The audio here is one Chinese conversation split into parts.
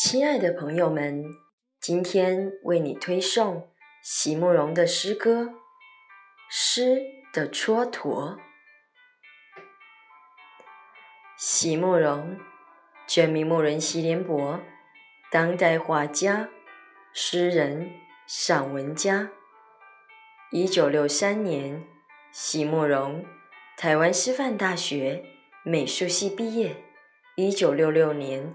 亲爱的朋友们，今天为你推送席慕容的诗歌《诗的蹉跎》。席慕容，全名慕容席联博，当代画家、诗人、散文家。一九六三年，席慕容台湾师范大学美术系毕业。一九六六年。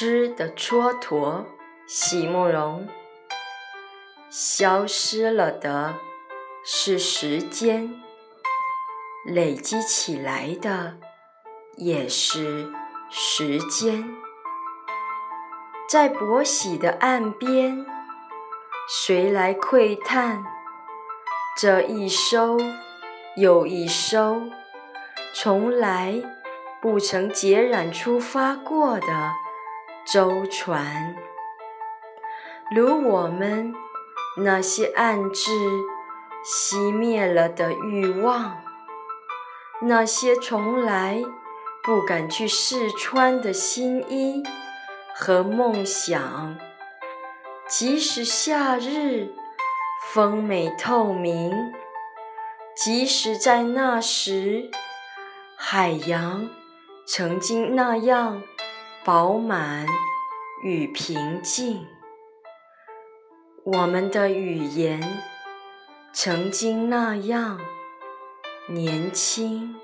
诗的蹉跎，席慕容。消失了的是时间，累积起来的也是时间。在薄喜的岸边，谁来窥探这一收又一收，从来不曾孑然出发过的？舟船，如我们那些暗自熄灭了的欲望，那些从来不敢去试穿的新衣和梦想，即使夏日风美透明，即使在那时海洋曾经那样。饱满与平静，我们的语言曾经那样年轻。